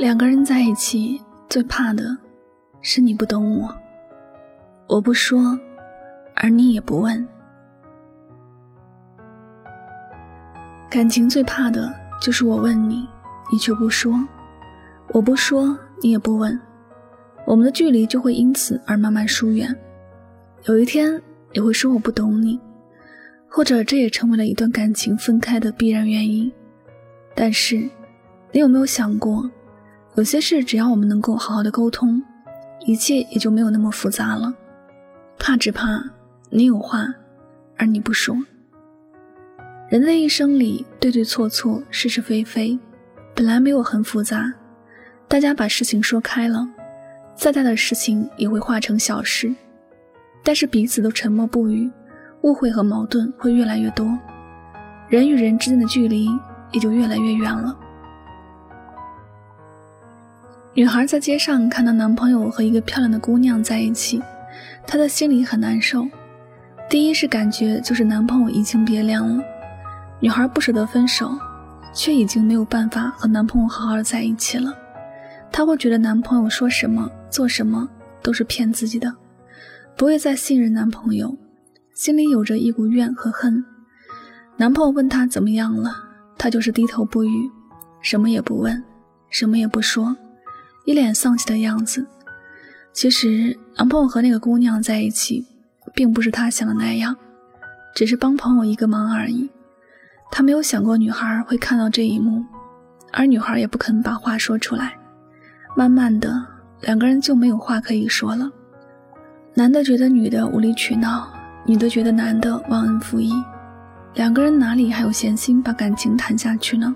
两个人在一起，最怕的是你不懂我，我不说，而你也不问。感情最怕的就是我问你，你却不说；我不说，你也不问，我们的距离就会因此而慢慢疏远。有一天，你会说我不懂你，或者这也成为了一段感情分开的必然原因。但是，你有没有想过？有些事，只要我们能够好好的沟通，一切也就没有那么复杂了。怕只怕你有话，而你不说。人的一生里，对对错错，是是非非，本来没有很复杂。大家把事情说开了，再大的事情也会化成小事。但是彼此都沉默不语，误会和矛盾会越来越多，人与人之间的距离也就越来越远了。女孩在街上看到男朋友和一个漂亮的姑娘在一起，她的心里很难受。第一是感觉就是男朋友移情别恋了，女孩不舍得分手，却已经没有办法和男朋友好好的在一起了。她会觉得男朋友说什么做什么都是骗自己的，不会再信任男朋友，心里有着一股怨和恨。男朋友问她怎么样了，她就是低头不语，什么也不问，什么也不说。一脸丧气的样子。其实，男朋友和那个姑娘在一起，并不是他想的那样，只是帮朋友一个忙而已。他没有想过女孩会看到这一幕，而女孩也不肯把话说出来。慢慢的，两个人就没有话可以说了。男的觉得女的无理取闹，女的觉得男的忘恩负义，两个人哪里还有闲心把感情谈下去呢？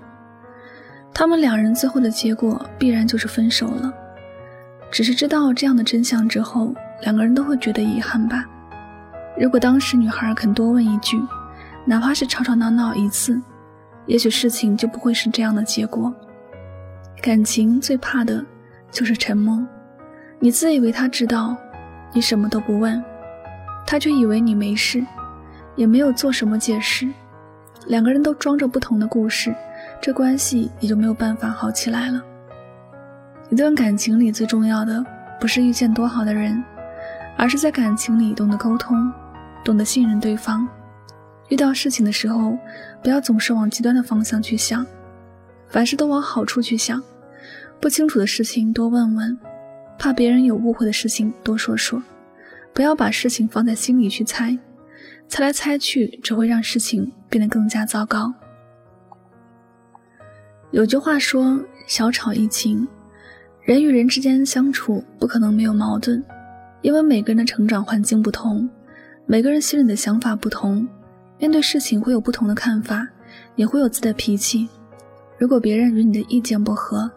他们两人最后的结果必然就是分手了，只是知道这样的真相之后，两个人都会觉得遗憾吧。如果当时女孩肯多问一句，哪怕是吵吵闹闹一次，也许事情就不会是这样的结果。感情最怕的就是沉默，你自以为他知道，你什么都不问，他却以为你没事，也没有做什么解释，两个人都装着不同的故事。这关系也就没有办法好起来了。一段感情里最重要的不是遇见多好的人，而是在感情里懂得沟通，懂得信任对方。遇到事情的时候，不要总是往极端的方向去想，凡事都往好处去想。不清楚的事情多问问，怕别人有误会的事情多说说，不要把事情放在心里去猜，猜来猜去只会让事情变得更加糟糕。有句话说：“小吵怡情。”人与人之间相处不可能没有矛盾，因为每个人的成长环境不同，每个人心里的想法不同，面对事情会有不同的看法，也会有自己的脾气。如果别人与你的意见不合，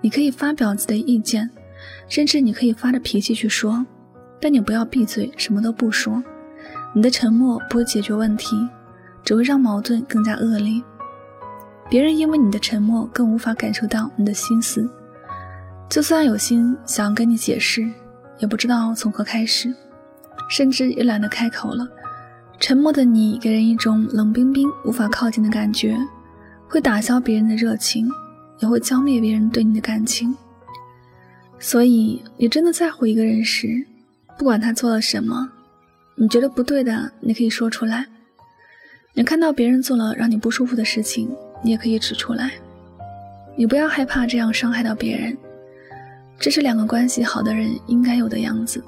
你可以发表自己的意见，甚至你可以发着脾气去说，但你不要闭嘴，什么都不说。你的沉默不会解决问题，只会让矛盾更加恶劣。别人因为你的沉默更无法感受到你的心思，就算有心想要跟你解释，也不知道从何开始，甚至也懒得开口了。沉默的你给人一种冷冰冰、无法靠近的感觉，会打消别人的热情，也会浇灭别人对你的感情。所以，你真的在乎一个人时，不管他做了什么，你觉得不对的，你可以说出来。你看到别人做了让你不舒服的事情。你也可以指出来，你不要害怕这样伤害到别人，这是两个关系好的人应该有的样子。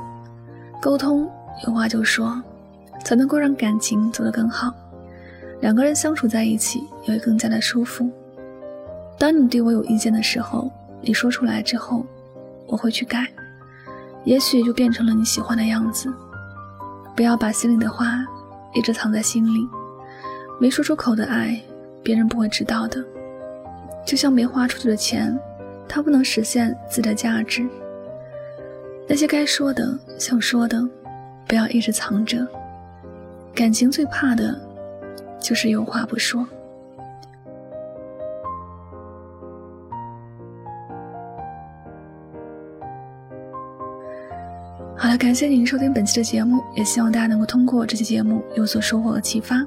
沟通，有话就说，才能够让感情走得更好，两个人相处在一起也会更加的舒服。当你对我有意见的时候，你说出来之后，我会去改，也许就变成了你喜欢的样子。不要把心里的话一直藏在心里，没说出口的爱。别人不会知道的，就像没花出去的钱，它不能实现自己的价值。那些该说的、想说的，不要一直藏着。感情最怕的，就是有话不说。好了，感谢您收听本期的节目，也希望大家能够通过这期节目有所收获和启发。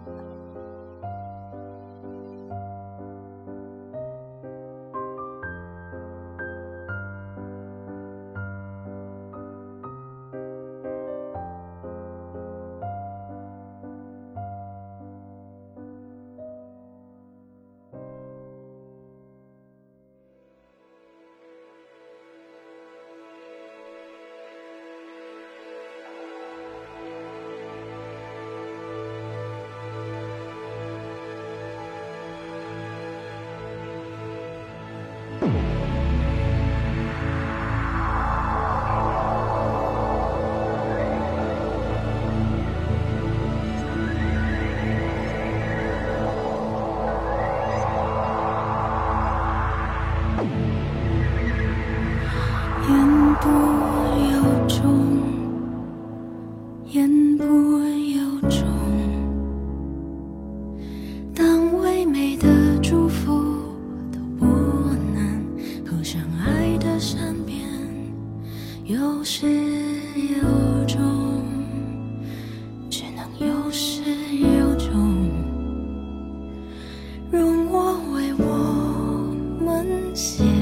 谢。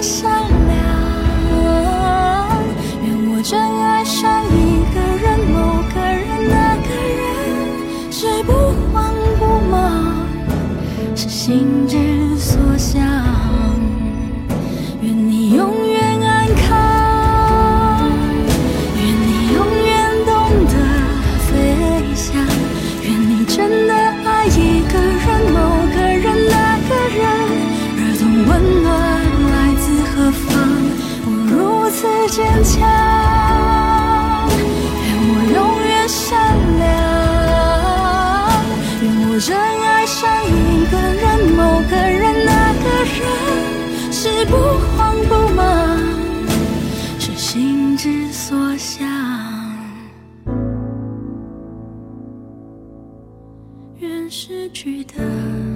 善良愿我真爱上一个人某个人那个人是不慌不忙是心之人失去的。